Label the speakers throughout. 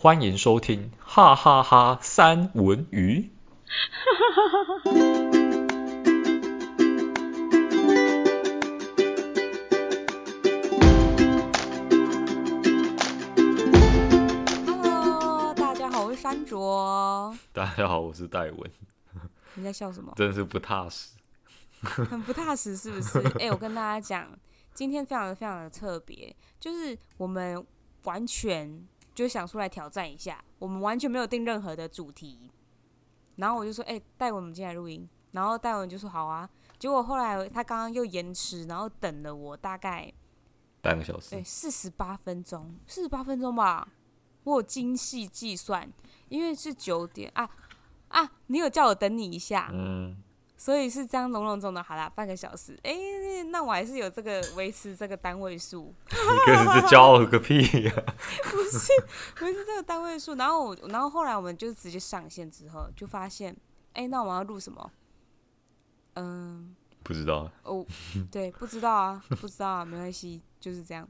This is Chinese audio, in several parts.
Speaker 1: 欢迎收听哈哈哈三文鱼。
Speaker 2: Hello，大家好，我是山卓。
Speaker 1: 大家好，我是戴文。
Speaker 2: 你在笑什么？
Speaker 1: 真是不踏实。
Speaker 2: 很不踏实，是不是？哎、欸，我跟大家讲，今天非常的非常的特别，就是我们完全。就想出来挑战一下，我们完全没有定任何的主题，然后我就说，哎、欸，戴文，我们进来录音，然后戴文就说好啊，结果后来他刚刚又延迟，然后等了我大概
Speaker 1: 半个小时，
Speaker 2: 对，四十八分钟，四十八分钟吧，我有精细计算，因为是九点啊啊，你有叫我等你一下，嗯。所以是这样隆隆中的，好啦，半个小时，哎、欸，那我还是有这个维持这个单位数。
Speaker 1: 你可是骄傲个屁呀、啊！
Speaker 2: 不是，不是这个单位数。然后我，然后后来我们就直接上线之后，就发现，哎、欸，那我们要录什么？嗯，
Speaker 1: 不知道。
Speaker 2: 哦，对，不知道啊，不知道啊，没关系，就是这样。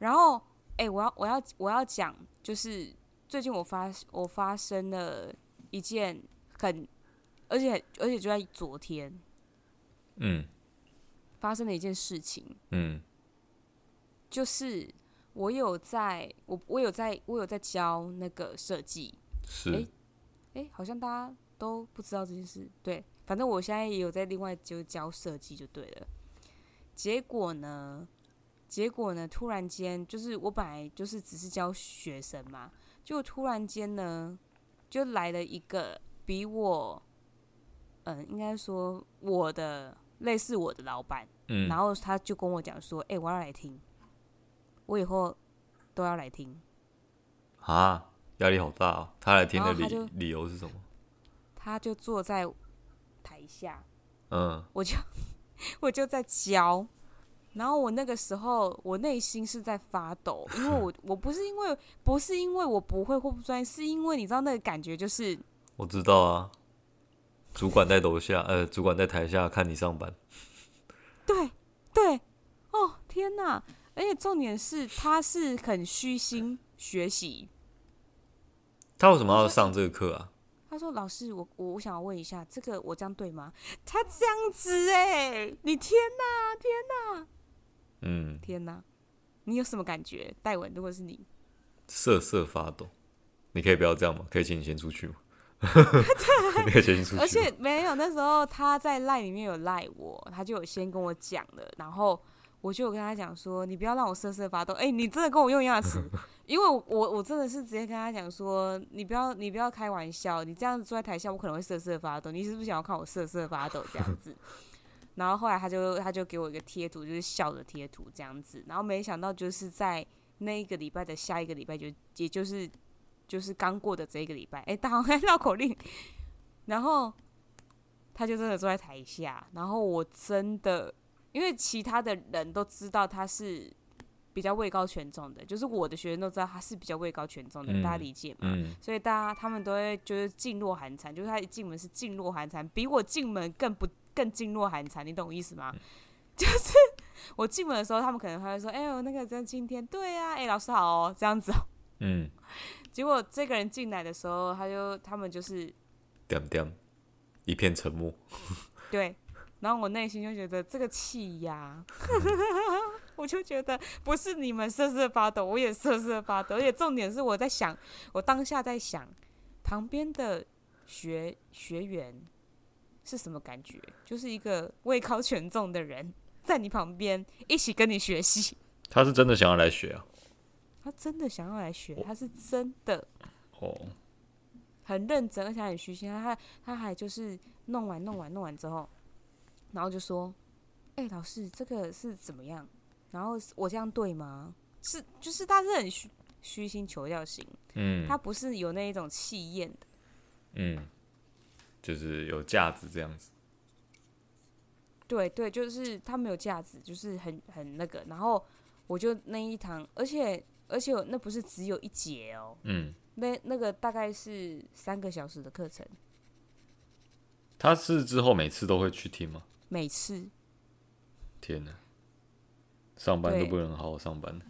Speaker 2: 然后，哎、欸，我要，我要，我要讲，就是最近我发，我发生了一件很。而且而且就在昨天，嗯，发生了一件事情，嗯，就是我有在，我我有在，我有在教那个设计，
Speaker 1: 是，哎、
Speaker 2: 欸欸，好像大家都不知道这件事，对，反正我现在也有在另外就教设计就对了。结果呢，结果呢，突然间就是我本来就是只是教学生嘛，就突然间呢，就来了一个比我。嗯，应该说我的类似我的老板，嗯，然后他就跟我讲说，哎、欸，我要来听，我以后都要来听。
Speaker 1: 啊，压力好大哦！他来听的理理由是什么？
Speaker 2: 他就坐在台下，
Speaker 1: 嗯，
Speaker 2: 我就我就在教，然后我那个时候我内心是在发抖，因为我 我不是因为不是因为我不会或不专业，是因为你知道那个感觉就是
Speaker 1: 我知道啊。主管在楼下，呃，主管在台下看你上班。
Speaker 2: 对对，哦天哪！而且重点是，他是很虚心学习。
Speaker 1: 他为什么要上这个课啊？
Speaker 2: 他说：“老师，我我我想要问一下，这个我这样对吗？”他这样子哎，你天哪，天哪！
Speaker 1: 嗯，
Speaker 2: 天哪！你有什么感觉？戴文，如果是你，
Speaker 1: 瑟瑟发抖。你可以不要这样吗？可以请你先出去吗？
Speaker 2: 对，而且没有，那时候他在赖里面有赖我，他就有先跟我讲了，然后我就有跟他讲说，你不要让我瑟瑟发抖。哎、你真的跟我用一样词，因为我我真的是直接跟他讲说，你不要你不要开玩笑，你这样子坐在台下，我可能会瑟瑟发抖。你是不是想要看我瑟瑟发抖这样子？然后后来他就他就给我一个贴图，就是笑的贴图这样子。然后没想到就是在那一个礼拜的下一个礼拜就也就是。就是刚过的这一个礼拜，哎、欸，大家还绕口令，然后他就真的坐在台下，然后我真的，因为其他的人都知道他是比较位高权重的，就是我的学生都知道他是比较位高权重的，嗯、大家理解吗？嗯、所以大家他们都会就是噤若寒蝉，就是他一进门是噤若寒蝉，比我进门更不更噤若寒蝉，你懂我意思吗？嗯、就是我进门的时候，他们可能还会说，哎、欸、呦，那个真今天对呀、啊，哎、欸，老师好哦，这样子哦，
Speaker 1: 嗯。
Speaker 2: 结果这个人进来的时候，他就他们就是
Speaker 1: 点点一片沉默。
Speaker 2: 对，然后我内心就觉得这个气呀，我就觉得不是你们瑟瑟发抖，我也瑟瑟发抖。而且重点是我在想，我当下在想旁边的学学员是什么感觉？就是一个位高权重的人在你旁边一起跟你学习。
Speaker 1: 他是真的想要来学啊。
Speaker 2: 他真的想要来学，他是真的
Speaker 1: 哦，
Speaker 2: 很认真，而且很虚心。他他还就是弄完弄完弄完之后，然后就说：“哎、欸，老师，这个是怎么样？然后我这样对吗？是，就是他是很虚虚心求教型，嗯，他不是有那一种气焰的，
Speaker 1: 嗯，就是有价值这样子。
Speaker 2: 对对，就是他没有价值，就是很很那个。然后我就那一堂，而且。而且那不是只有一节哦，嗯，那那个大概是三个小时的课程。
Speaker 1: 他是之后每次都会去听吗？
Speaker 2: 每次。
Speaker 1: 天哪，上班都不能好好上班，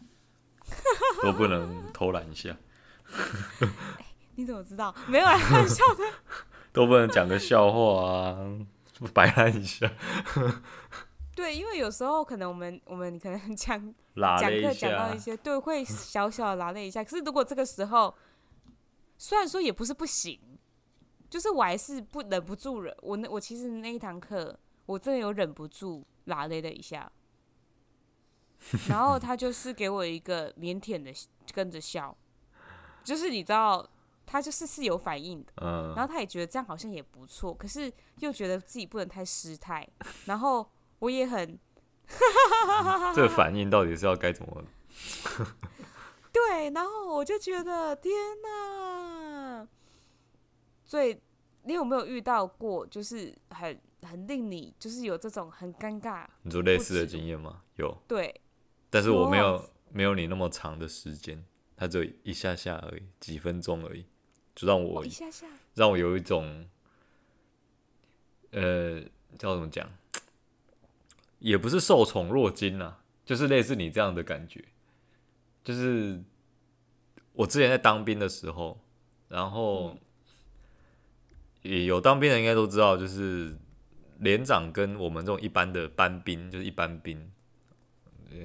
Speaker 1: 都不能偷懒一下。
Speaker 2: 欸，你怎么知道？没有人开玩笑的，
Speaker 1: 都不能讲个笑话啊，白烂一下。
Speaker 2: 对，因为有时候可能我们我们可能讲讲
Speaker 1: 课
Speaker 2: 讲到一些，对，会小小的拉了一下。可是如果这个时候，虽然说也不是不行，就是我还是不忍不住了。我那我其实那一堂课，我真的有忍不住拉了一下。然后他就是给我一个腼腆的跟着笑，就是你知道，他就是是有反应的。嗯。然后他也觉得这样好像也不错，可是又觉得自己不能太失态，然后。我也很、
Speaker 1: 嗯，这个反应到底是要该怎么？
Speaker 2: 对，然后我就觉得天哪！所以你有没有遇到过，就是很很令你就是有这种很尴尬？
Speaker 1: 你说类似的经验吗？有。
Speaker 2: 对。
Speaker 1: 但是我没有没有你那么长的时间，它只有一下下而已，几分钟而已，就让我、哦、
Speaker 2: 一下下
Speaker 1: 让我有一种，呃，叫怎么讲？也不是受宠若惊啊，就是类似你这样的感觉。就是我之前在当兵的时候，然后也有当兵的应该都知道，就是连长跟我们这种一般的班兵，就是一般兵，呃，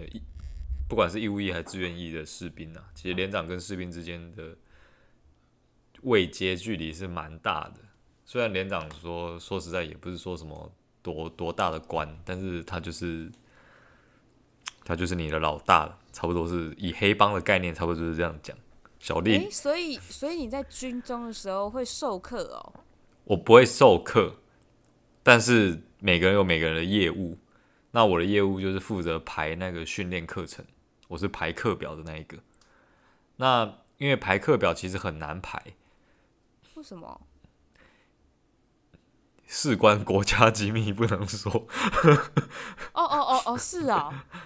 Speaker 1: 不管是义务役还是志愿役的士兵啊，其实连长跟士兵之间的位阶距离是蛮大的。虽然连长说说实在也不是说什么。多多大的官，但是他就是他就是你的老大了，差不多是以黑帮的概念，差不多就是这样讲。小弟、欸，
Speaker 2: 所以所以你在军中的时候会授课哦？
Speaker 1: 我不会授课，但是每个人有每个人的业务。那我的业务就是负责排那个训练课程，我是排课表的那一个。那因为排课表其实很难排，
Speaker 2: 为什么？
Speaker 1: 事关国家机密，不能说。
Speaker 2: 哦哦哦哦，是啊、哦，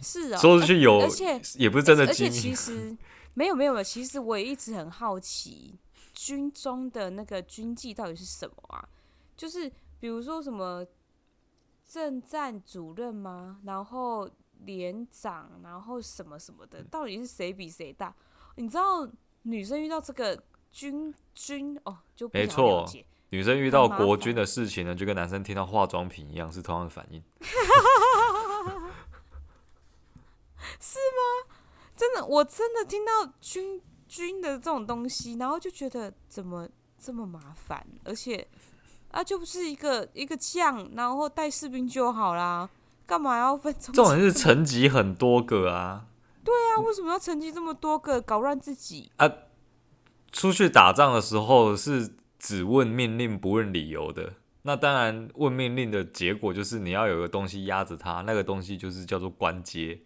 Speaker 2: 是啊、哦。
Speaker 1: 说出去有，
Speaker 2: 而且
Speaker 1: 也不是真的机密。
Speaker 2: 而且其实没有没有没有，其实我也一直很好奇，军中的那个军纪到底是什么啊？就是比如说什么政战主任吗？然后连长，然后什么什么的，到底是谁比谁大？你知道女生遇到这个军军哦，就不了解。
Speaker 1: 女生遇到国军的事情呢，就跟男生听到化妆品一样，是同样的反应。
Speaker 2: 是吗？真的，我真的听到军军的这种东西，然后就觉得怎么这么麻烦，而且啊，就不是一个一个将，然后带士兵就好啦，干嘛要分？这
Speaker 1: 种人是层级很多个啊。
Speaker 2: 对啊，为什么要层级这么多个，搞乱自己
Speaker 1: 啊？出去打仗的时候是。只问命令不问理由的，那当然问命令的结果就是你要有个东西压着他，那个东西就是叫做关阶，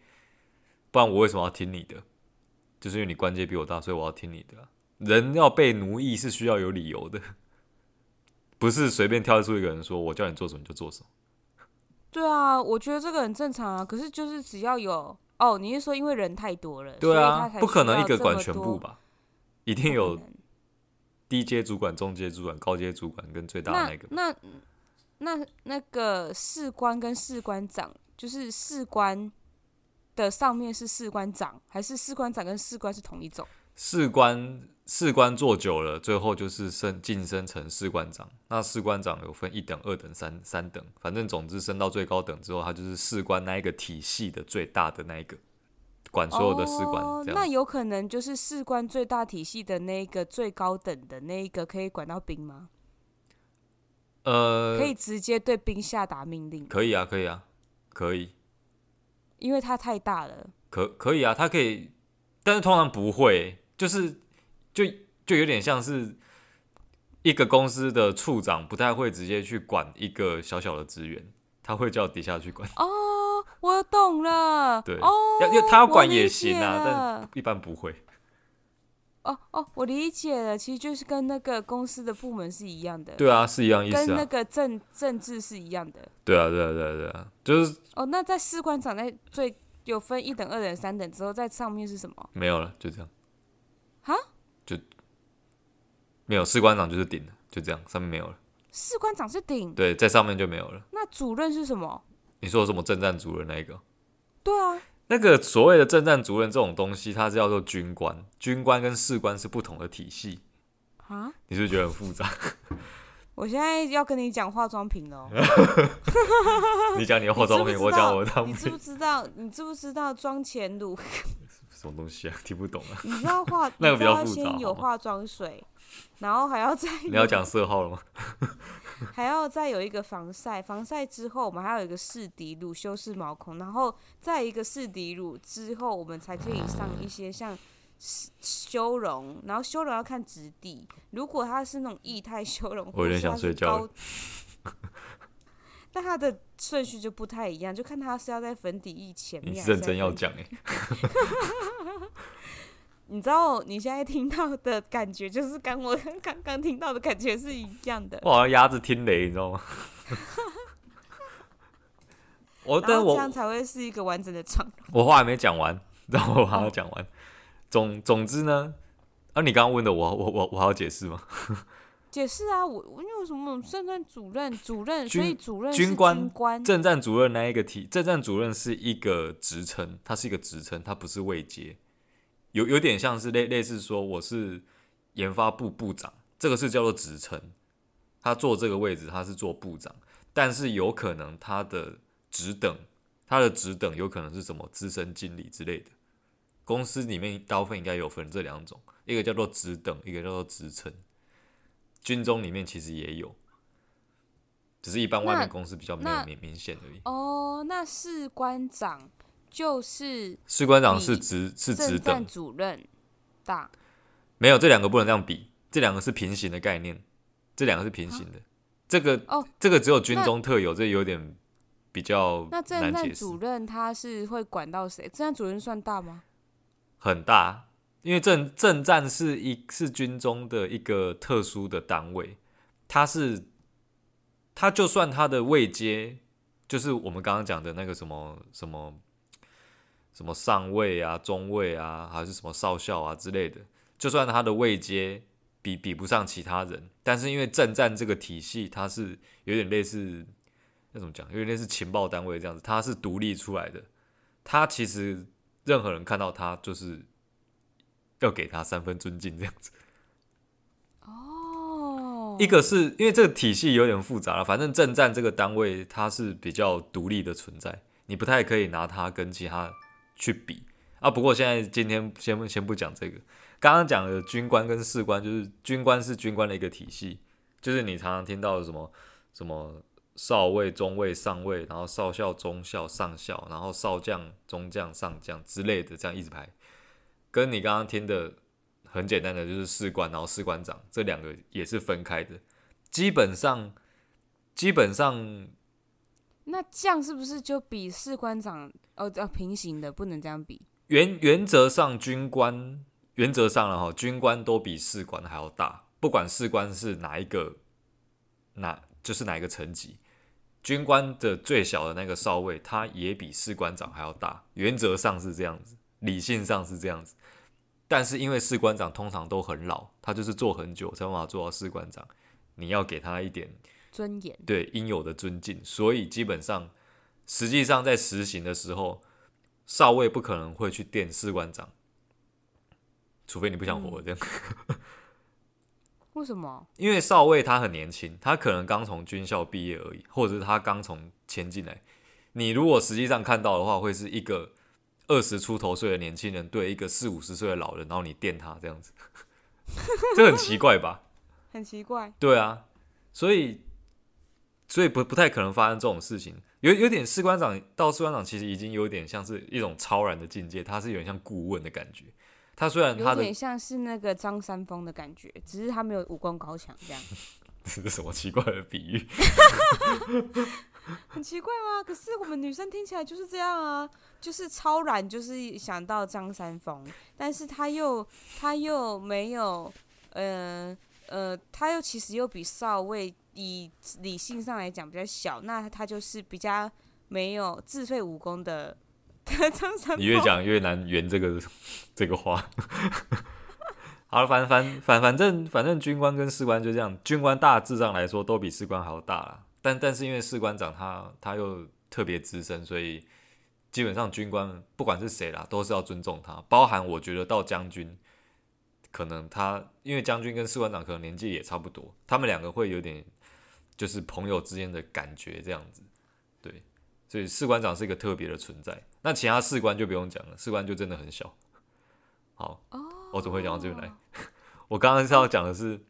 Speaker 1: 不然我为什么要听你的？就是因为你关阶比我大，所以我要听你的。人要被奴役是需要有理由的，不是随便挑出一个人说我叫你做什么就做什么。
Speaker 2: 对啊，我觉得这个很正常啊。可是就是只要有哦，你是说因为人太多了？
Speaker 1: 对啊，不可能一个管全部吧？一定有。低阶主管、中阶主管、高阶主管跟最大的那个，
Speaker 2: 那那那，那个士官跟士官长，就是士官的上面是士官长，还是士官长跟士官是同一种？
Speaker 1: 士官士官做久了，最后就是升晋升成士官长。那士官长有分一等、二等、三三等，反正总之升到最高等之后，他就是士官那一个体系的最大的那一个。管所有的士官，哦，
Speaker 2: 那有可能就是士官最大体系的那个最高等的那一个可以管到兵吗？
Speaker 1: 呃，
Speaker 2: 可以直接对兵下达命令？
Speaker 1: 可以啊，可以啊，可以，
Speaker 2: 因为他太大了。
Speaker 1: 可可以啊，他可以，但是通常不会，就是就就有点像是一个公司的处长不太会直接去管一个小小的职员，他会叫底下去管。
Speaker 2: 哦。我懂了，
Speaker 1: 对，
Speaker 2: 哦，
Speaker 1: 要他要管也行啊，但一般不会。
Speaker 2: 哦哦，我理解了，其实就是跟那个公司的部门是一样的。
Speaker 1: 对啊，是一样意思啊，
Speaker 2: 跟那个政政治是一样的。
Speaker 1: 对啊，对啊，对啊，对啊，就是。
Speaker 2: 哦，那在士官长在最有分一等、二等、三等之后，在上面是什么？
Speaker 1: 没有了，就这样。
Speaker 2: 哈？
Speaker 1: 就没有士官长就是顶了，就这样，上面没有了。
Speaker 2: 士官长是顶。
Speaker 1: 对，在上面就没有了。
Speaker 2: 那主任是什么？
Speaker 1: 你说什么正战族人那一个？
Speaker 2: 对啊，
Speaker 1: 那个所谓的正战族人这种东西，它是叫做军官，军官跟士官是不同的体系
Speaker 2: 啊？
Speaker 1: 你是不是觉得很复杂？
Speaker 2: 我现在要跟你讲化妆品哦。
Speaker 1: 你讲你的化妆品，我讲我的。
Speaker 2: 你知不知道？你知不知道妆前乳？
Speaker 1: 什么东西啊？听不懂啊？
Speaker 2: 你知道化
Speaker 1: 那个比较复杂。
Speaker 2: 先有化妆水，然后还要再
Speaker 1: 你要讲色号了吗？
Speaker 2: 还要再有一个防晒，防晒之后我们还有一个试底乳修饰毛孔，然后再一个试底乳之后，我们才可以上一些像修容，然后修容要看质地，如果它是那种液态修容，
Speaker 1: 我有点想睡觉。
Speaker 2: 但它的顺序就不太一样，就看它是要在粉底液前面。
Speaker 1: 你认真要讲哎。
Speaker 2: 你知道你现在听到的感觉，就是跟我刚刚听到的感觉是一样的。
Speaker 1: 我好像鸭子听雷，你知道吗？我等我这
Speaker 2: 样才会是一个完整的场。
Speaker 1: 我话还没讲完，然后我还要讲完。哦、总总之呢，啊，你刚刚问的我，我我我还要解释吗？
Speaker 2: 解释啊，我因为什么？政战主任，主任，所以主任
Speaker 1: 军
Speaker 2: 官，
Speaker 1: 军官，政战主任那一个体，政战主任是一个职称，他是一个职称，他不是位阶。有有点像是类类似说我是研发部部长，这个是叫做职称，他坐这个位置他是做部长，但是有可能他的职等，他的职等有可能是什么资深经理之类的。公司里面大部分应该有分这两种，一个叫做职等，一个叫做职称。军中里面其实也有，只是一般外面公司比较没有明明显而已。
Speaker 2: 哦，那士官长。就是
Speaker 1: 士官长是职是职等，
Speaker 2: 主任大
Speaker 1: 没有，这两个不能这样比，这两个是平行的概念，这两个是平行的。这个
Speaker 2: 哦，
Speaker 1: 这个只有军中特有，这有点比较难解释。
Speaker 2: 那政战主任他是会管到谁？政战主任算大吗？
Speaker 1: 很大，因为政政战是一是军中的一个特殊的单位，他是他就算他的位阶，就是我们刚刚讲的那个什么什么。什么上尉啊、中尉啊，还是什么少校啊之类的，就算他的位阶比比不上其他人，但是因为正战这个体系，它是有点类似，那怎么讲？有点类似情报单位这样子，它是独立出来的。他其实任何人看到他，就是要给他三分尊敬这样子。
Speaker 2: 哦，
Speaker 1: 一个是因为这个体系有点复杂了，反正正战这个单位它是比较独立的存在，你不太可以拿它跟其他。去比啊！不过现在今天先不先不讲这个，刚刚讲的军官跟士官，就是军官是军官的一个体系，就是你常常听到的什么什么少尉、中尉、上尉，然后少校、中校、上校，然后少将、中将、上将之类的，这样一直排。跟你刚刚听的很简单的，就是士官，然后士官长，这两个也是分开的。基本上，基本上。
Speaker 2: 那将是不是就比士官长哦？要平行的，不能这样比。
Speaker 1: 原原则上，军官原则上了哈，军官都比士官还要大。不管士官是哪一个，哪就是哪一个层级，军官的最小的那个少尉，他也比士官长还要大。原则上是这样子，理性上是这样子。但是因为士官长通常都很老，他就是做很久才办法做到士官长，你要给他一点。
Speaker 2: 尊严，
Speaker 1: 对应有的尊敬，所以基本上，实际上在实行的时候，少尉不可能会去电士官长，除非你不想活这样。嗯、
Speaker 2: 为什么？
Speaker 1: 因为少尉他很年轻，他可能刚从军校毕业而已，或者是他刚从迁进来。你如果实际上看到的话，会是一个二十出头岁的年轻人对一个四五十岁的老人，然后你电他这样子，这很奇怪吧？
Speaker 2: 很奇怪。
Speaker 1: 对啊，所以。所以不不太可能发生这种事情，有有点士官长到士官长其实已经有点像是一种超然的境界，他是有点像顾问的感觉。他虽然他
Speaker 2: 有点像是那个张三丰的感觉，只是他没有武功高强这样。
Speaker 1: 这是什么奇怪的比喻？
Speaker 2: 很奇怪吗？可是我们女生听起来就是这样啊，就是超然，就是想到张三丰，但是他又他又没有，呃呃，他又其实又比少尉。以理性上来讲比较小，那他就是比较没有自废武功的张三丰。
Speaker 1: 你越讲越难圆这个这个话。好了，反反反反正反正军官跟士官就这样，军官大致上来说都比士官还要大啦。但但是因为士官长他他又特别资深，所以基本上军官不管是谁啦，都是要尊重他，包含我觉得到将军，可能他因为将军跟士官长可能年纪也差不多，他们两个会有点就是朋友之间的感觉这样子，对，所以士官长是一个特别的存在。那其他士官就不用讲了，士官就真的很小。好，我怎么会讲到这边来？我刚刚是要讲的是，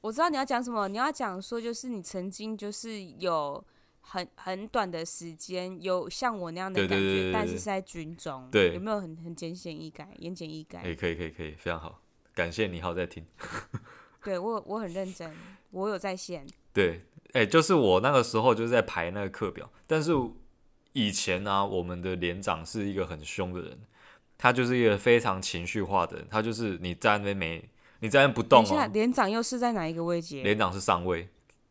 Speaker 2: 我知道你要讲什么，你要讲说就是你曾经就是有很很短的时间有像我那样的感觉，对对对对对，但是是在军中，
Speaker 1: 对，
Speaker 2: 有没有很很简显易改，言简意赅？
Speaker 1: 可以可以可以可以，非常好，感谢你好在听。
Speaker 2: 对我我很认真，我有在线。
Speaker 1: 对，哎、欸，就是我那个时候就是在排那个课表，但是以前呢、啊，我们的连长是一个很凶的人。他就是一个非常情绪化的人，他就是你在那边没，你在那边不动哦。
Speaker 2: 连长又是在哪一个位阶？
Speaker 1: 连长是上位，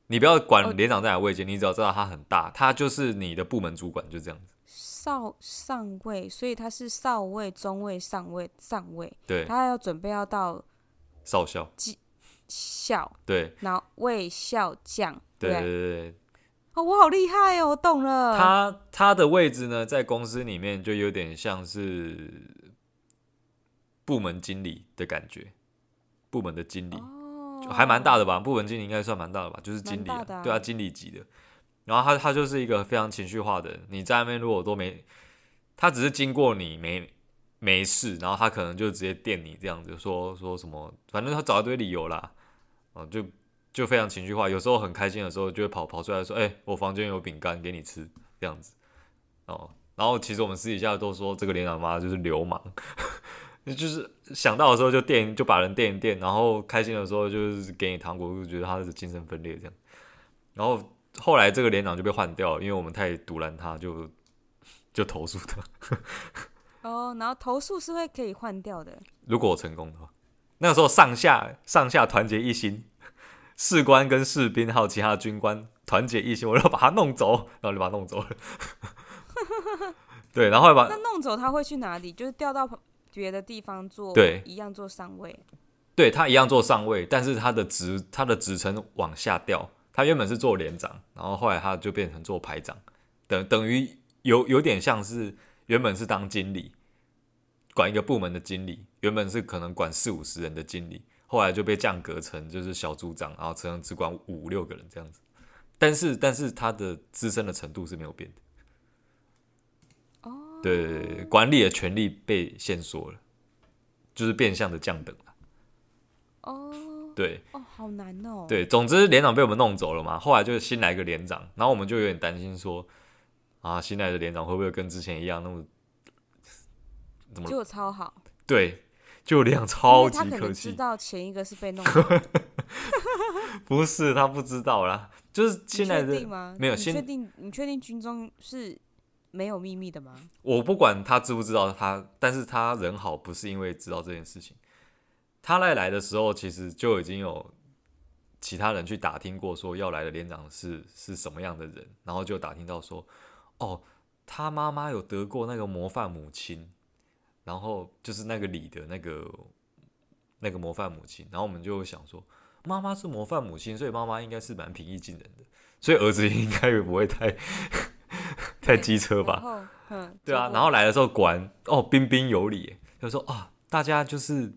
Speaker 1: 你不要管连长在哪个位阶，你只要知道他很大，他就是你的部门主管，就这样子。
Speaker 2: 少上位，所以他是少尉、中尉、上尉、上尉。
Speaker 1: 对，
Speaker 2: 他要准备要到
Speaker 1: 少校、
Speaker 2: 校。
Speaker 1: 对，
Speaker 2: 然后尉、校、将。
Speaker 1: 对对对对。
Speaker 2: 哦，我好厉害哦，我懂了。
Speaker 1: 他他的位置呢，在公司里面就有点像是。部门经理的感觉，部门的经理、oh, 就还蛮大的吧？部门经理应该算蛮大的吧？就是经理、啊，啊对啊，经理级的。然后他他就是一个非常情绪化的人。你在那边如果都没，他只是经过你没没事，然后他可能就直接电你这样子，说说什么，反正他找一堆理由啦，哦，就就非常情绪化。有时候很开心的时候，就会跑跑出来说：“哎、欸，我房间有饼干给你吃。”这样子哦。然后其实我们私底下都说，这个连长妈就是流氓。就是想到的时候就电，就把人电一电，然后开心的时候就是给你糖果，就觉得他是精神分裂这样。然后后来这个连长就被换掉，因为我们太赌烂他，就 就投诉他。
Speaker 2: 哦，然后投诉是会可以换掉的。
Speaker 1: 如果我成功的话，那个时候上下上下团结一心，士官跟士兵还有其他的军官团结一心，我要把他弄走，然后就把他弄走了。对，然后把
Speaker 2: 那弄走他会去哪里？就是调到。别的地方做，
Speaker 1: 对，
Speaker 2: 一样做上位，
Speaker 1: 对，他一样做上位，但是他的职他的职称往下掉，他原本是做连长，然后后来他就变成做排长，等等于有有点像是原本是当经理，管一个部门的经理，原本是可能管四五十人的经理，后来就被降格成就是小组长，然后只能只管五六个人这样子，但是但是他的资深的程度是没有变的。对对对，管理的权利被限缩了，就是变相的降等了。
Speaker 2: 哦，
Speaker 1: 对，
Speaker 2: 哦，好难哦。
Speaker 1: 对，总之连长被我们弄走了嘛，后来就新来一个连长，然后我们就有点担心说，啊，新来的连长会不会跟之前一样那么怎么？
Speaker 2: 就超好。
Speaker 1: 对，就连长超级客气。他可能
Speaker 2: 知道前一个是被弄。
Speaker 1: 不是，他不知道啦，就是新来的没有。
Speaker 2: 你确定？你确定军中是？没有秘密的吗？
Speaker 1: 我不管他知不知道他，但是他人好不是因为知道这件事情。他来来的时候，其实就已经有其他人去打听过，说要来的连长是是什么样的人，然后就打听到说，哦，他妈妈有得过那个模范母亲，然后就是那个李的那个那个模范母亲，然后我们就想说，妈妈是模范母亲，所以妈妈应该是蛮平易近人的，所以儿子应该也不会太。太机车吧，对啊，然后来的时候果然哦，彬彬有礼，就说啊，大家就是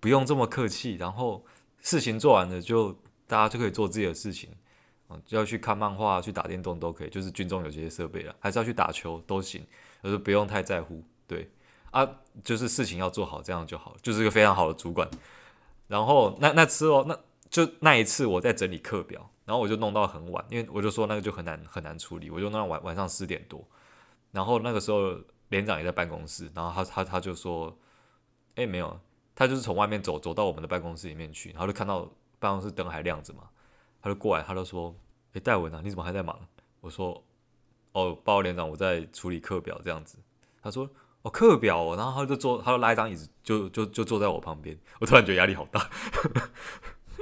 Speaker 1: 不用这么客气，然后事情做完了就大家就可以做自己的事情，就要去看漫画、去打电动都可以，就是军中有这些设备了，还是要去打球都行，就是不用太在乎，对啊，就是事情要做好，这样就好，就是一个非常好的主管。然后那那次哦，那就那一次我在整理课表。然后我就弄到很晚，因为我就说那个就很难很难处理，我就弄到晚晚上十点多。然后那个时候连长也在办公室，然后他他他就说：“哎，没有，他就是从外面走走到我们的办公室里面去，然后就看到办公室灯还亮着嘛，他就过来，他就说：‘哎，戴文啊，你怎么还在忙？’我说：‘哦，报告连长，我在处理课表这样子。’他说：‘哦，课表。’然后他就坐，他就拉一张椅子，就就就坐在我旁边。我突然觉得压力好大。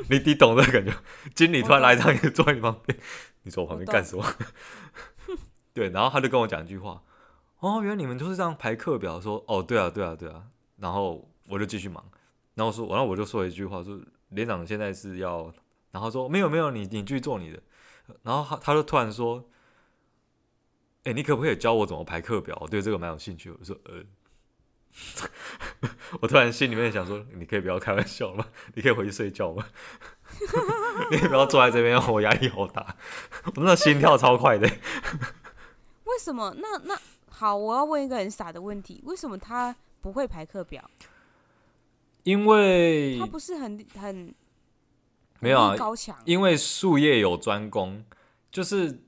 Speaker 1: 你你懂的感觉？经理突然来一张椅子坐你旁边，你坐我旁边干什么？对，然后他就跟我讲一句话：“哦，原来你们就是这样排课表。”说：“哦，对啊，对啊，对啊。”然后我就继续忙。然后说，然后我就说了一句话：“说连长现在是要……”然后说：“没有，没有，你你继续做你的。”然后他他就突然说：“哎、你可不可以教我怎么排课表？我对这个蛮有兴趣。我说，呃，我突然心里面想说，你可以不要开玩笑吗？你可以回去睡觉吗？你可以不要坐在这边，我压力好大，我那心跳超快的。
Speaker 2: 为什么？那那好，我要问一个很傻的问题：为什么他不会排课表？
Speaker 1: 因为
Speaker 2: 他不是很很
Speaker 1: 没有啊，
Speaker 2: 高强。
Speaker 1: 因为术业有专攻，就是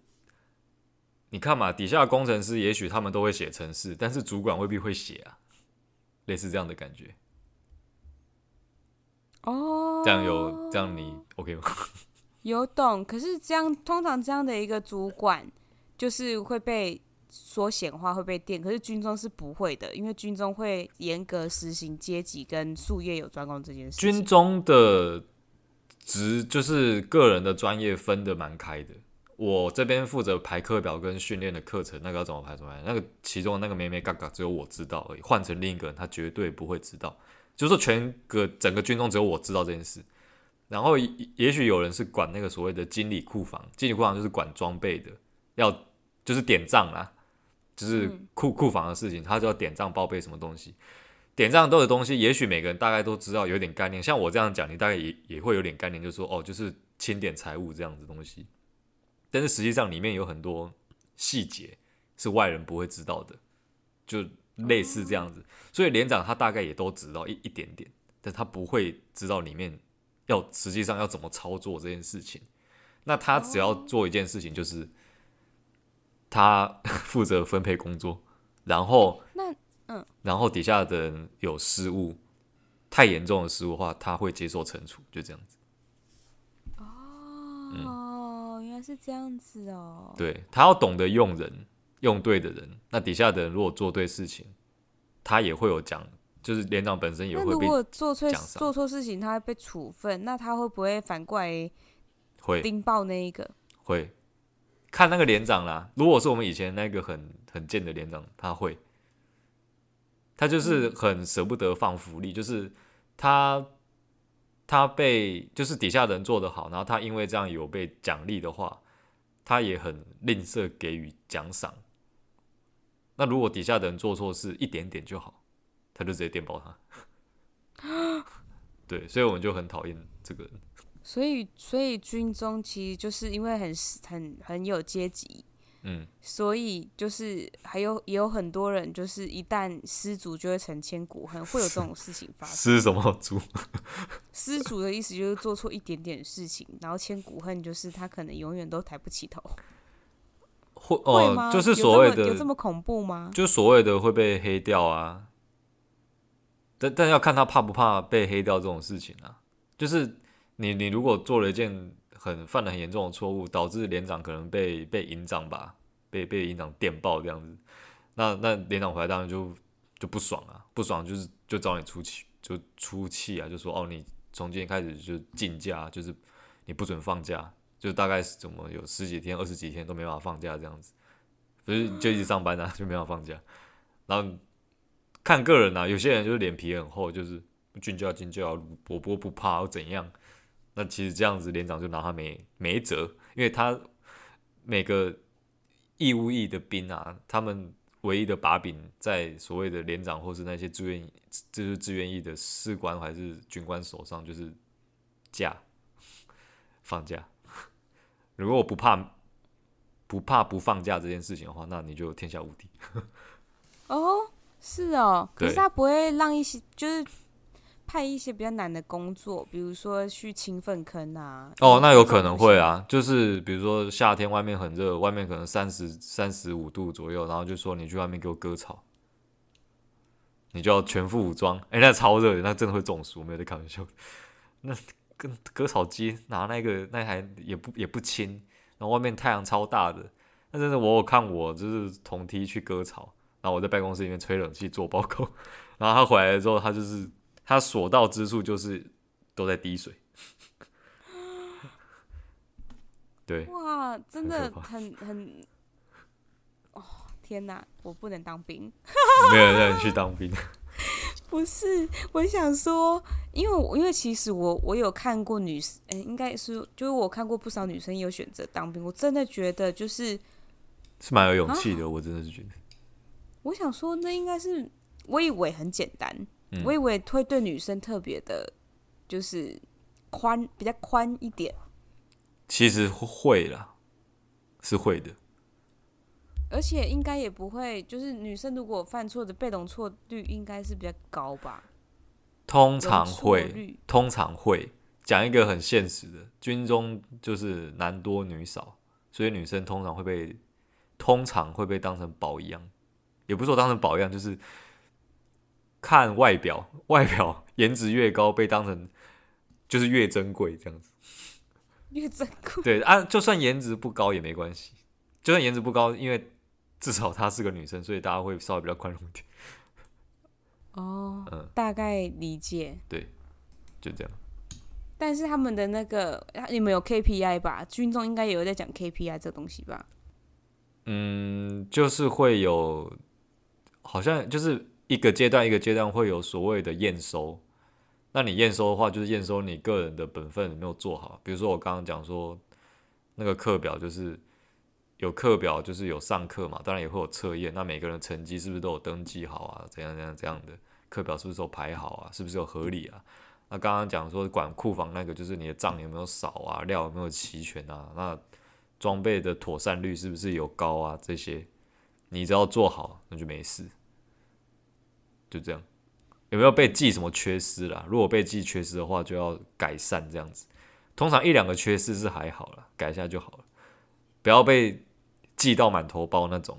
Speaker 1: 你看嘛，底下的工程师也许他们都会写程式，但是主管未必会写啊，类似这样的感觉。
Speaker 2: 哦，
Speaker 1: 这样有这样你 OK 吗？
Speaker 2: 有懂，可是这样通常这样的一个主管就是会被。说闲话会被电，可是军中是不会的，因为军中会严格实行阶级跟术业有专攻这件事。
Speaker 1: 军中的职就是个人的专业分的蛮开的。我这边负责排课表跟训练的课程，那个要怎么排出来？那个其中那个咩咩嘎嘎只有我知道而已。换成另一个人，他绝对不会知道。就是说，全个整个军中只有我知道这件事。然后也许有人是管那个所谓的经理库房，经理库房就是管装备的，要就是点账啦。就是库库房的事情，他就要点账报备什么东西，点账都有东西，也许每个人大概都知道有点概念。像我这样讲，你大概也也会有点概念，就是说哦，就是清点财务这样子东西。但是实际上里面有很多细节是外人不会知道的，就类似这样子。所以连长他大概也都知道一一点点，但他不会知道里面要实际上要怎么操作这件事情。那他只要做一件事情，就是。他 负责分配工作，然后
Speaker 2: 那嗯，
Speaker 1: 然后底下的人有失误，太严重的失误的话，他会接受惩处，就这样子。
Speaker 2: 哦，嗯、原来是这样子哦。
Speaker 1: 对，他要懂得用人，用对的人。那底下的人如果做对事情，他也会有奖，就是连长本身也会被。
Speaker 2: 如果做错做错事情，他会被处分，那他会不会反过来会盯爆那一个？
Speaker 1: 会。看那个连长啦，如果是我们以前那个很很贱的连长，他会，他就是很舍不得放福利，就是他他被就是底下人做得好，然后他因为这样有被奖励的话，他也很吝啬给予奖赏。那如果底下的人做错事一点点就好，他就直接电报他。对，所以我们就很讨厌这个人。
Speaker 2: 所以，所以军中其实就是因为很很很有阶级，
Speaker 1: 嗯，
Speaker 2: 所以就是还有也有很多人，就是一旦失足就会成千古恨，会有这种事情发生。
Speaker 1: 失什么足？
Speaker 2: 失足的意思就是做错一点点事情，然后千古恨就是他可能永远都抬不起头。
Speaker 1: 会哦？就是所谓的
Speaker 2: 有这么恐怖吗？
Speaker 1: 就所谓的会被黑掉啊，但但要看他怕不怕被黑掉这种事情啊，就是。你你如果做了一件很犯了很严重的错误，导致连长可能被被营长吧，被被营长电报这样子，那那连长回来当然就就不爽啊，不爽就是就找你出气，就出气啊，就说哦，你从今天开始就禁假，就是你不准放假，就大概是怎么有十几天、二十几天都没法放假这样子，所以就一直上班啊，就没办法放假。然后看个人啊，有些人就是脸皮很厚，就是军教军教，我不不怕又怎样。那其实这样子，连长就拿他没没辙，因为他每个义务役的兵啊，他们唯一的把柄在所谓的连长或是那些志愿，就是志愿役的士官还是军官手上，就是假放假。如果我不怕不怕不放假这件事情的话，那你就天下无敌。
Speaker 2: 哦，是哦，可是他不会让一些就是。派一些比较难的工作，比如说去清粪坑啊。
Speaker 1: 哦，那有可能会啊，就是比如说夏天外面很热，外面可能三十三十五度左右，然后就说你去外面给我割草，你就要全副武装。哎、欸，那超热，那真的会中暑，没有在开玩笑。那跟割草机拿那个那台也不也不轻，然后外面太阳超大的，那真的我有看我就是同梯去割草，然后我在办公室里面吹冷气做报告，然后他回来之后，他就是。他所到之处就是都在滴水，对，
Speaker 2: 哇，真的很很，哦，天哪，我不能当兵，
Speaker 1: 没有人让你去当兵，
Speaker 2: 不是，我想说，因为因为其实我我有看过女生，嗯，应该是就是我看过不少女生有选择当兵，我真的觉得就是
Speaker 1: 是蛮有勇气的，啊、我真的是觉得。
Speaker 2: 我想说，那应该是我以为很简单，嗯、我以为会对女生特别的，就是宽比较宽一点。
Speaker 1: 其实会啦，是会的。
Speaker 2: 而且应该也不会，就是女生如果犯错的被容错率应该是比较高吧？
Speaker 1: 通常会，通常会。讲一个很现实的，军中就是男多女少，所以女生通常会被，通常会被当成宝一样，也不是说当成宝一样，就是看外表，外表颜值越高，被当成就是越珍贵这样子。
Speaker 2: 越珍贵。
Speaker 1: 对啊，就算颜值不高也没关系，就算颜值不高，因为至少她是个女生，所以大家会稍微比较宽容一点。
Speaker 2: 哦，嗯，大概理解。
Speaker 1: 对，就这样。
Speaker 2: 但是他们的那个，你们有 KPI 吧？军中应该也有在讲 KPI 这东西吧？
Speaker 1: 嗯，就是会有，好像就是一个阶段一个阶段会有所谓的验收。那你验收的话，就是验收你个人的本分有没有做好。比如说我刚刚讲说，那个课表就是有课表，就是有上课嘛，当然也会有测验。那每个人成绩是不是都有登记好啊？怎样怎样怎样的课表是不是都排好啊？是不是有合理啊？那刚刚讲说管库房那个，就是你的账有没有少啊，料有没有齐全啊？那装备的妥善率是不是有高啊？这些你只要做好，那就没事。就这样，有没有被记什么缺失啦？如果被记缺失的话，就要改善这样子。通常一两个缺失是还好了，改一下就好了，不要被记到满头包那种。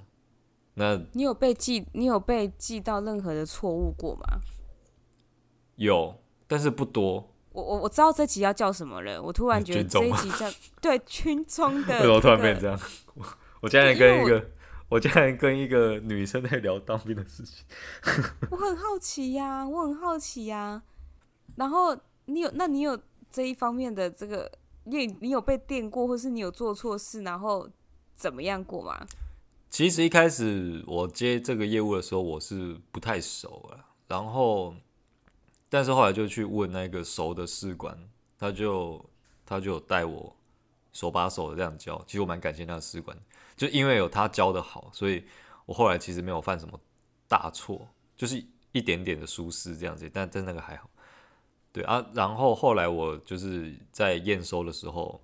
Speaker 1: 那
Speaker 2: 你有被记？你有被记到任何的错误过吗？
Speaker 1: 有。但是不多。
Speaker 2: 我我我知道这集要叫什么了。我突然 觉得这一集叫对军中的、
Speaker 1: 这个。为什么突然变这样？我我今天跟一个我，竟然跟一个女生在聊当兵的事情。
Speaker 2: 我很好奇呀、啊，我很好奇呀、啊。然后你有，那你有这一方面的这个，你你有被电过，或是你有做错事，然后怎么样过吗？
Speaker 1: 其实一开始我接这个业务的时候，我是不太熟了，然后。但是后来就去问那个熟的士官，他就他就有带我手把手的这样教。其实我蛮感谢那个士官，就因为有他教的好，所以我后来其实没有犯什么大错，就是一点点的疏失这样子。但但那个还好，对啊。然后后来我就是在验收的时候，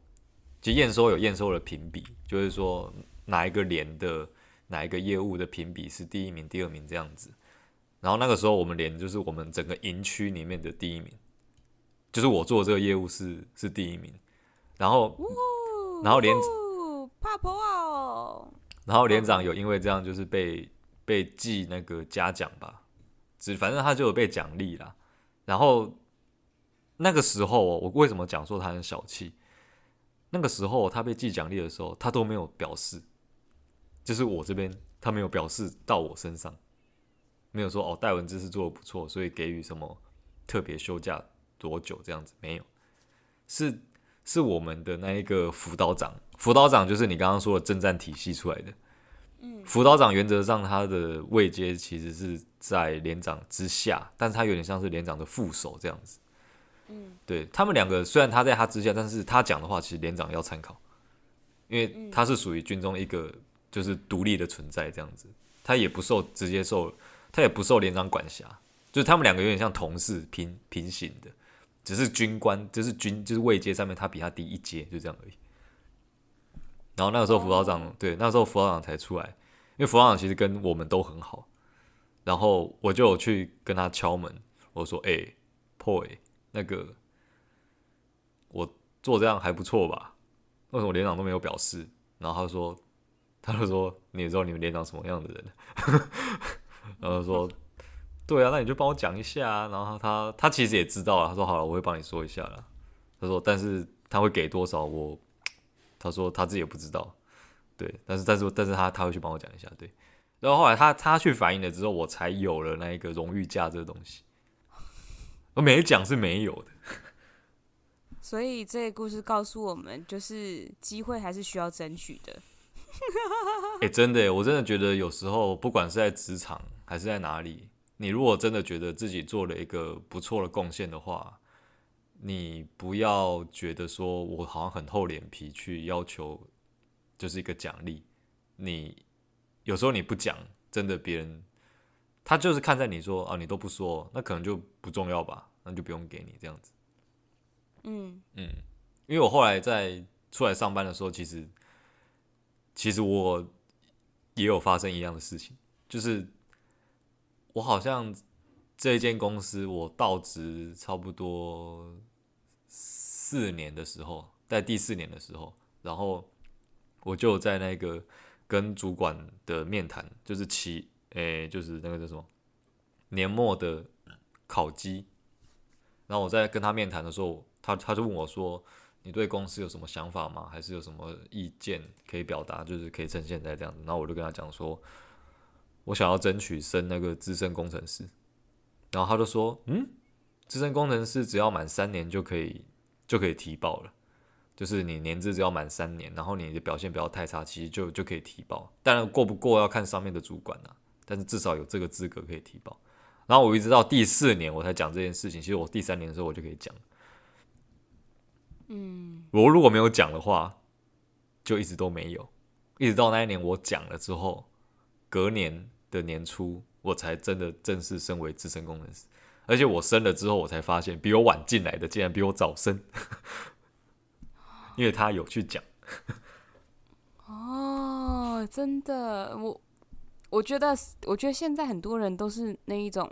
Speaker 1: 其实验收有验收的评比，就是说哪一个连的哪一个业务的评比是第一名、第二名这样子。然后那个时候，我们连就是我们整个营区里面的第一名，就是我做这个业务是是第一名。然后，然后连，
Speaker 2: 怕婆哦。
Speaker 1: 然后连长有因为这样就是被被记那个嘉奖吧，只反正他就有被奖励啦。然后那个时候，我为什么讲说他很小气？那个时候他被记奖励的时候，他都没有表示，就是我这边他没有表示到我身上。没有说哦，戴文姿是做的不错，所以给予什么特别休假多久这样子没有，是是我们的那一个辅导长，辅导长就是你刚刚说的政战体系出来的，嗯，辅导长原则上他的位阶其实是在连长之下，但是他有点像是连长的副手这样子，嗯，对他们两个虽然他在他之下，但是他讲的话其实连长要参考，因为他是属于军中一个就是独立的存在这样子，他也不受直接受。他也不受连长管辖，就是他们两个有点像同事平平行的，只是军官就是军就是位阶上面他比他低一阶，就这样而已。然后那个时候辅导长、对，那时候辅导长才出来，因为辅导长其实跟我们都很好，然后我就有去跟他敲门，我说：“哎、欸，破诶，那个我做这样还不错吧？为什么连长都没有表示？”然后他说：“他就说你也知道你们连长什么样的人。”然后说，对啊，那你就帮我讲一下啊。然后他他其实也知道了，他说好了，我会帮你说一下了。他说，但是他会给多少我？他说他自己也不知道。对，但是但是但是他他会去帮我讲一下。对，然后后来他他去反映了之后，我才有了那一个荣誉价这个东西。我没讲是没有的。
Speaker 2: 所以这个故事告诉我们，就是机会还是需要争取的。
Speaker 1: 哎、欸，真的，我真的觉得有时候，不管是在职场还是在哪里，你如果真的觉得自己做了一个不错的贡献的话，你不要觉得说我好像很厚脸皮去要求，就是一个奖励。你有时候你不讲，真的别人他就是看在你说啊，你都不说，那可能就不重要吧，那就不用给你这样子。
Speaker 2: 嗯
Speaker 1: 嗯，因为我后来在出来上班的时候，其实其实我也有发生一样的事情，就是我好像这间公司我到职差不多四年的时候，在第四年的时候，然后我就在那个跟主管的面谈，就是期诶，就是那个叫什么年末的考绩，然后我在跟他面谈的时候。他他就问我说：“你对公司有什么想法吗？还是有什么意见可以表达？就是可以趁现在这样子。”然后我就跟他讲说：“我想要争取升那个资深工程师。”然后他就说：“嗯，资深工程师只要满三年就可以就可以提报了，就是你年资只要满三年，然后你的表现不要太差，其实就就可以提报。当然过不过要看上面的主管啊，但是至少有这个资格可以提报。”然后我一直到第四年我才讲这件事情。其实我第三年的时候我就可以讲。
Speaker 2: 嗯，
Speaker 1: 我如果没有讲的话，就一直都没有，一直到那一年我讲了之后，隔年的年初，我才真的正式升为资深工程师。而且我升了之后，我才发现比我晚进来的竟然比我早升，因为他有去讲。
Speaker 2: 哦，真的，我我觉得，我觉得现在很多人都是那一种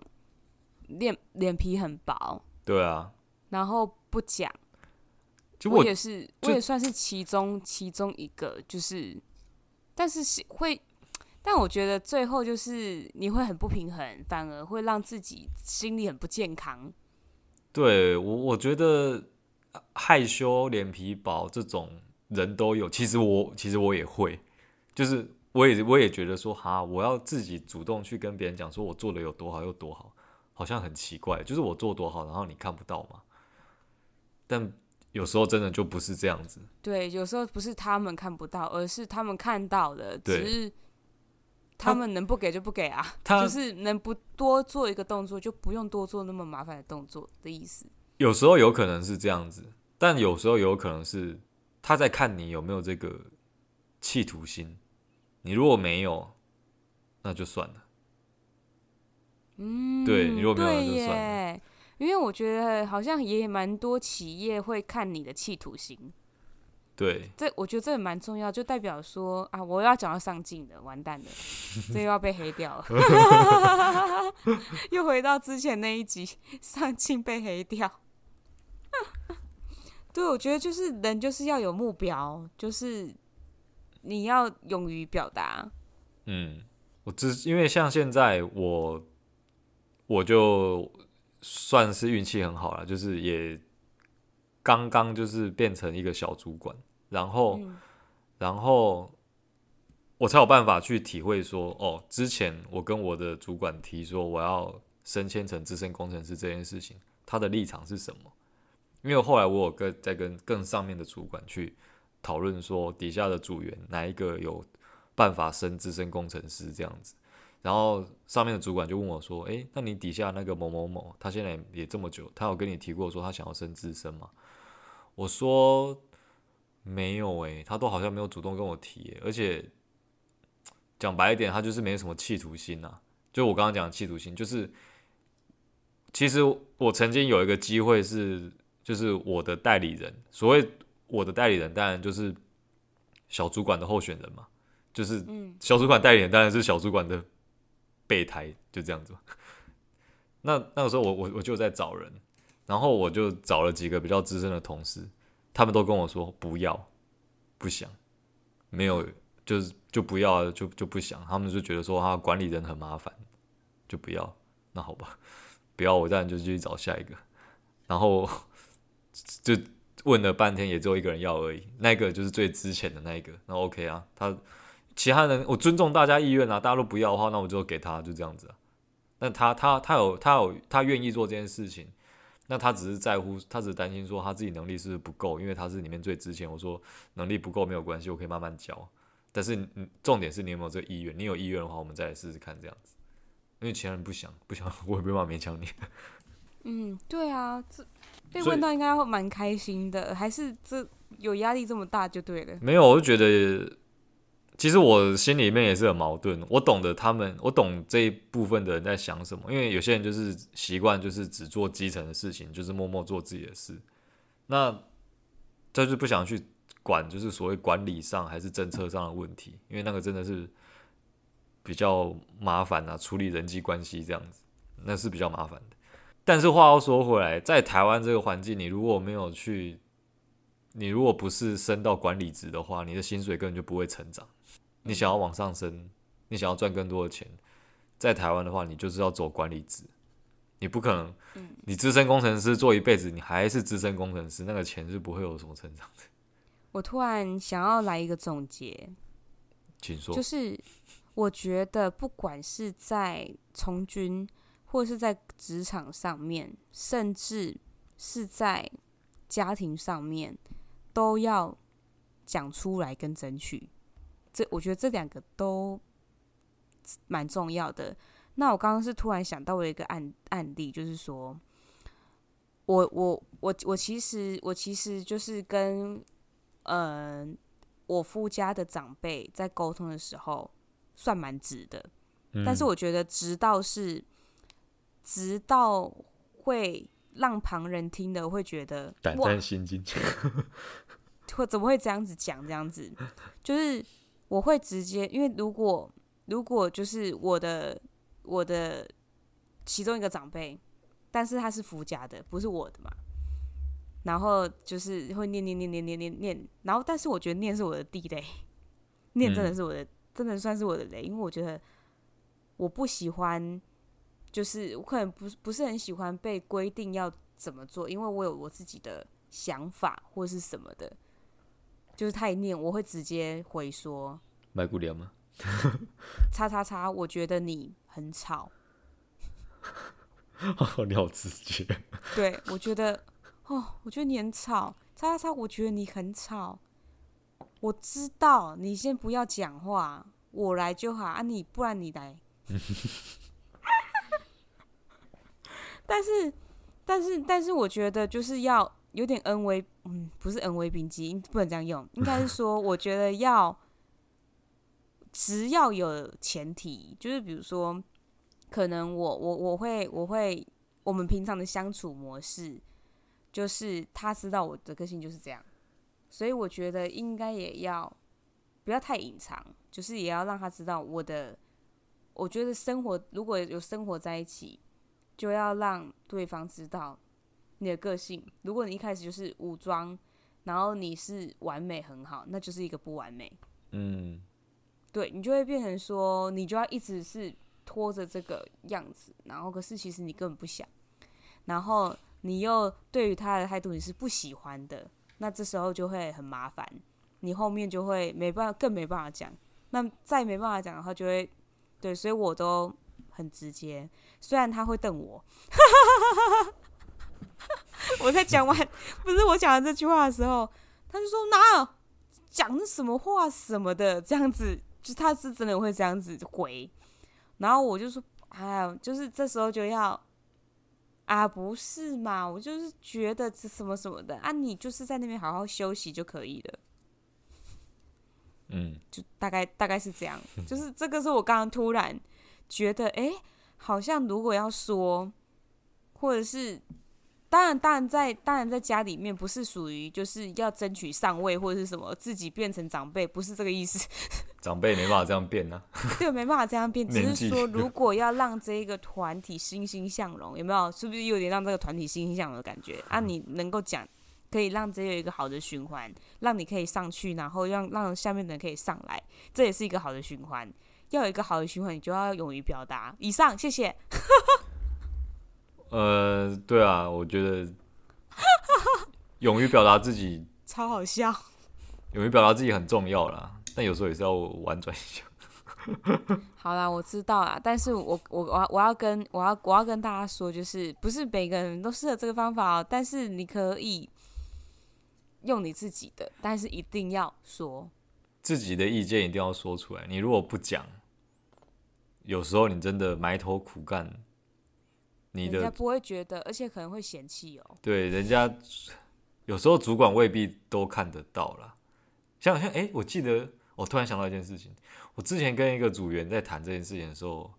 Speaker 2: 脸脸皮很薄，
Speaker 1: 对啊，
Speaker 2: 然后不讲。
Speaker 1: 我，
Speaker 2: 我也是，我也算是其中其中一个，就是，但是会，但我觉得最后就是你会很不平衡，反而会让自己心里很不健康。
Speaker 1: 对我，我觉得害羞、脸皮薄这种人都有。其实我，其实我也会，就是我也我也觉得说，哈，我要自己主动去跟别人讲，说我做的有多好，有多好，好像很奇怪。就是我做多好，然后你看不到嘛？但。有时候真的就不是这样子。对，
Speaker 2: 有时候不是他们看不到，而是他们看到了，只是他们能不给就不给啊。他就是能不多做一个动作，就不用多做那么麻烦的动作的意思。
Speaker 1: 有时候有可能是这样子，但有时候有可能是他在看你有没有这个企图心。你如果没有，那就算了。
Speaker 2: 嗯，
Speaker 1: 对，你如果没有，那就算了。
Speaker 2: 因为我觉得好像也蛮多企业会看你的企图心，
Speaker 1: 对，
Speaker 2: 这我觉得这也蛮重要，就代表说啊，我要讲到上进的，完蛋了，这又要被黑掉了 又回到之前那一集，上进被黑掉。对，我觉得就是人就是要有目标，就是你要勇于表达。
Speaker 1: 嗯，我只因为像现在我我就。算是运气很好了，就是也刚刚就是变成一个小主管，然后，嗯、然后我才有办法去体会说，哦，之前我跟我的主管提说我要升迁成资深工程师这件事情，他的立场是什么？因为后来我有跟在跟更上面的主管去讨论说，底下的组员哪一个有办法升资深工程师这样子。然后上面的主管就问我说：“诶，那你底下那个某某某，他现在也这么久，他有跟你提过说他想要升资深吗？”我说：“没有诶，他都好像没有主动跟我提，而且讲白一点，他就是没什么企图心呐。就我刚刚讲的企图心，就是其实我曾经有一个机会是，就是我的代理人，所谓我的代理人，当然就是小主管的候选人嘛，就是小主管代理人，当然是小主管的。”备胎就这样子，那那个时候我我我就在找人，然后我就找了几个比较资深的同事，他们都跟我说不要，不想，没有，就是就不要，就就不想，他们就觉得说他管理人很麻烦，就不要。那好吧，不要，我当然就继续找下一个，然后就问了半天，也只有一个人要而已，那个就是最值钱的那一个，那 OK 啊，他。其他人，我尊重大家意愿啊，大家都不要的话，那我就给他，就这样子啊。那他他他有他有他愿意做这件事情，那他只是在乎，他只是担心说他自己能力是不是不够，因为他是里面最值钱。我说能力不够没有关系，我可以慢慢教。但是嗯，重点是你有没有这个意愿？你有意愿的话，我们再来试试看这样子。因为其他人不想不想，我也没办法勉强你。
Speaker 2: 嗯，对啊，这被问到应该会蛮开心的，还是这有压力这么大就对了。
Speaker 1: 没有，我就觉得。其实我心里面也是很矛盾。我懂得他们，我懂这一部分的人在想什么。因为有些人就是习惯，就是只做基层的事情，就是默默做自己的事。那他就是不想去管，就是所谓管理上还是政策上的问题，因为那个真的是比较麻烦啊，处理人际关系这样子，那是比较麻烦的。但是话又说回来，在台湾这个环境，你如果没有去，你如果不是升到管理职的话，你的薪水根本就不会成长。你想要往上升，你想要赚更多的钱，在台湾的话，你就是要走管理职。你不可能，你资深工程师做一辈子，你还是资深工程师，那个钱是不会有什么成长的。
Speaker 2: 我突然想要来一个总结，
Speaker 1: 请说。
Speaker 2: 就是我觉得，不管是在从军，或是在职场上面，甚至是在家庭上面，都要讲出来跟争取。这我觉得这两个都蛮重要的。那我刚刚是突然想到了一个案案例，就是说，我我我我其实我其实就是跟嗯、呃、我夫家的长辈在沟通的时候，算蛮直的。嗯、但是我觉得直到是直到会让旁人听的会觉得
Speaker 1: 胆战心惊，
Speaker 2: 会怎么会这样子讲？这样子就是。我会直接，因为如果如果就是我的我的其中一个长辈，但是他是福家的，不是我的嘛，然后就是会念念念念念念念，然后但是我觉得念是我的地雷，念真的是我的，嗯、真的算是我的雷，因为我觉得我不喜欢，就是我可能不不是很喜欢被规定要怎么做，因为我有我自己的想法或是什么的。就是他一念，我会直接回说：“
Speaker 1: 买骨脸吗？”
Speaker 2: 叉叉叉，我觉得你很吵。
Speaker 1: 哦，你好直接。
Speaker 2: 对，我觉得哦，我觉得你很吵。叉叉叉，我觉得你很吵。我知道，你先不要讲话，我来就好啊。你不然你来。但是，但是，但是，我觉得就是要。有点恩威，嗯，不是恩威并济，不能这样用。应该是 说，我觉得要只要有前提，就是比如说，可能我我我会我会，我们平常的相处模式，就是他知道我的个性就是这样，所以我觉得应该也要不要太隐藏，就是也要让他知道我的。我觉得生活如果有生活在一起，就要让对方知道。你的个性，如果你一开始就是武装，然后你是完美很好，那就是一个不完美。嗯，对，你就会变成说，你就要一直是拖着这个样子，然后可是其实你根本不想，然后你又对于他的态度你是不喜欢的，那这时候就会很麻烦，你后面就会没办法，更没办法讲。那再没办法讲的话，就会对，所以我都很直接，虽然他会瞪我。我在讲完不是我讲完这句话的时候，他就说哪有讲什么话什么的这样子，就他是真的会这样子回，然后我就说哎呀，就是这时候就要啊，不是嘛，我就是觉得这什么什么的啊，你就是在那边好好休息就可以了，嗯，就大概大概是这样，就是这个是我刚刚突然觉得，哎，好像如果要说或者是。当然，当然在，当然在家里面不是属于就是要争取上位或者是什么，自己变成长辈，不是这个意思。
Speaker 1: 长辈没办法这样变呢、啊。
Speaker 2: 对，没办法这样变，只是 说如果要让这一个团体欣欣向荣，有没有？是不是有点让这个团体欣欣向荣的感觉？啊，你能够讲，可以让这有一个好的循环，让你可以上去，然后让让下面的人可以上来，这也是一个好的循环。要有一个好的循环，你就要勇于表达。以上，谢谢。
Speaker 1: 呃，对啊，我觉得勇于表达自己
Speaker 2: 超好笑，
Speaker 1: 勇于表达自己很重要啦，但有时候也是要婉转一下。
Speaker 2: 好啦，我知道啦，但是我我我我要跟我要我要跟大家说，就是不是每个人都适合这个方法喔，但是你可以用你自己的，但是一定要说
Speaker 1: 自己的意见，一定要说出来。你如果不讲，有时候你真的埋头苦干。你的
Speaker 2: 人家不会觉得，而且可能会嫌弃哦。
Speaker 1: 对，人家有时候主管未必都看得到啦。像像哎，我记得我突然想到一件事情，我之前跟一个组员在谈这件事情的时候，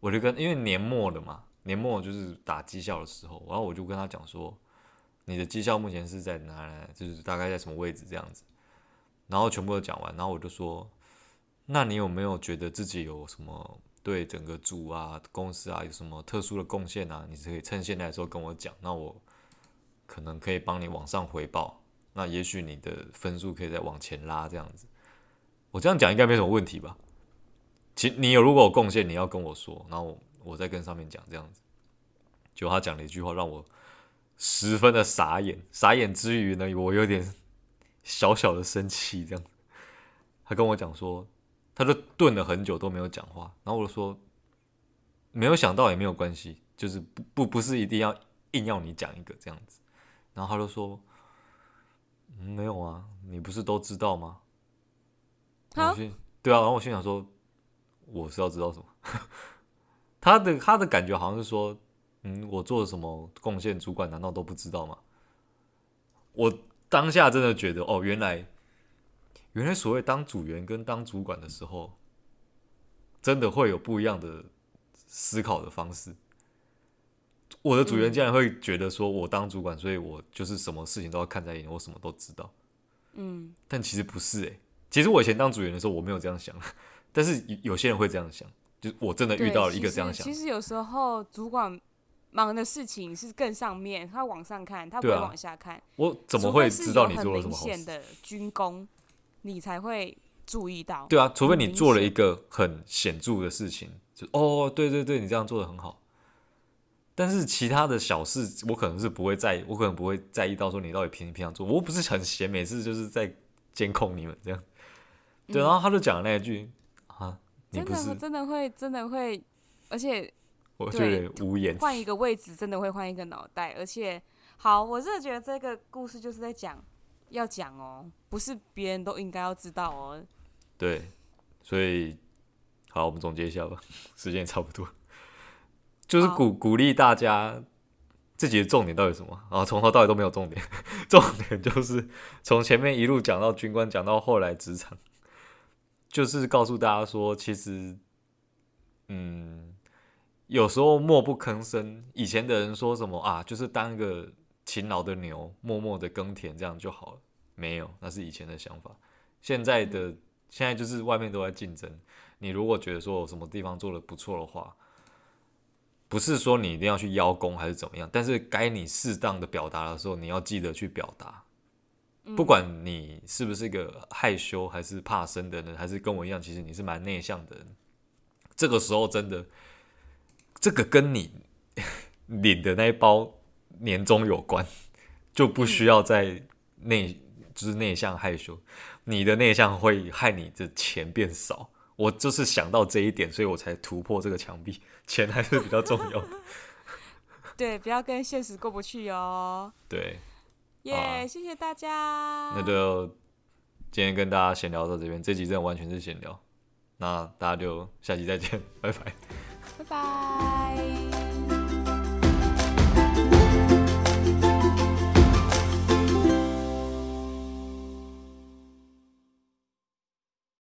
Speaker 1: 我就跟因为年末了嘛，年末就是打绩效的时候，然后我就跟他讲说，你的绩效目前是在哪里？就是大概在什么位置这样子，然后全部都讲完，然后我就说，那你有没有觉得自己有什么对整个组啊、公司啊有什么特殊的贡献啊？你是可以趁现在的时候跟我讲，那我可能可以帮你往上回报，那也许你的分数可以再往前拉这样子。我这样讲应该没什么问题吧？其你有如果有贡献，你要跟我说，然后我，我再跟上面讲这样子。就他讲了一句话，让我。十分的傻眼，傻眼之余呢，我有点 小小的生气。这样，他跟我讲说，他就顿了很久都没有讲话。然后我就说，没有想到也没有关系，就是不不不是一定要硬要你讲一个这样子。然后他就说，嗯，没有啊，你不是都知道吗？对啊，然后我心想说，我是要知道什么？他的他的感觉好像是说。嗯，我做了什么贡献？主管难道都不知道吗？我当下真的觉得，哦，原来，原来所谓当组员跟当主管的时候，真的会有不一样的思考的方式。我的组员竟然会觉得说，我当主管，所以我就是什么事情都要看在眼里，我什么都知道。嗯，但其实不是诶。其实我以前当组员的时候，我没有这样想，但是有些人会这样想，就我真的遇到了一个这样想。
Speaker 2: 其实有时候主管。忙的事情是更上面，他往上看，他不会往下看。啊、
Speaker 1: 我怎么会知道你做了什么好
Speaker 2: 的军功，你才会注意到。
Speaker 1: 对啊，除非你做了一个很显著的事情，就哦，对对对，你这样做的很好。但是其他的小事，我可能是不会在意，我可能不会在意到说你到底平不平常做。我不是很闲，每次就是在监控你们这样。对，然后他就讲了那一句、嗯、啊，你不是
Speaker 2: 真的真的会真的会，而且。
Speaker 1: 我觉得无言。
Speaker 2: 换一个位置，真的会换一个脑袋。而且，好，我真的觉得这个故事就是在讲，要讲哦，不是别人都应该要知道哦。
Speaker 1: 对，所以，好，我们总结一下吧，时间也差不多。就是鼓鼓励大家，自己的重点到底什么？然后从头到尾都没有重点，重点就是从前面一路讲到军官，讲到后来职场，就是告诉大家说，其实，嗯。有时候默不吭声，以前的人说什么啊，就是当一个勤劳的牛，默默的耕田，这样就好了。没有，那是以前的想法。现在的现在就是外面都在竞争。你如果觉得说有什么地方做的不错的话，不是说你一定要去邀功还是怎么样，但是该你适当的表达的时候，你要记得去表达。不管你是不是一个害羞还是怕生的人，还是跟我一样，其实你是蛮内向的人，这个时候真的。这个跟你 领的那一包年终有关，就不需要再内，就是内向害羞。你的内向会害你的钱变少。我就是想到这一点，所以我才突破这个墙壁。钱还是比较重要的。
Speaker 2: 对，不要跟现实过不去哦。
Speaker 1: 对，
Speaker 2: 耶、yeah, 啊！谢谢大家。
Speaker 1: 那就今天跟大家闲聊到这边，这集真的完全是闲聊。那大家就下期再见，拜拜。
Speaker 2: 拜拜。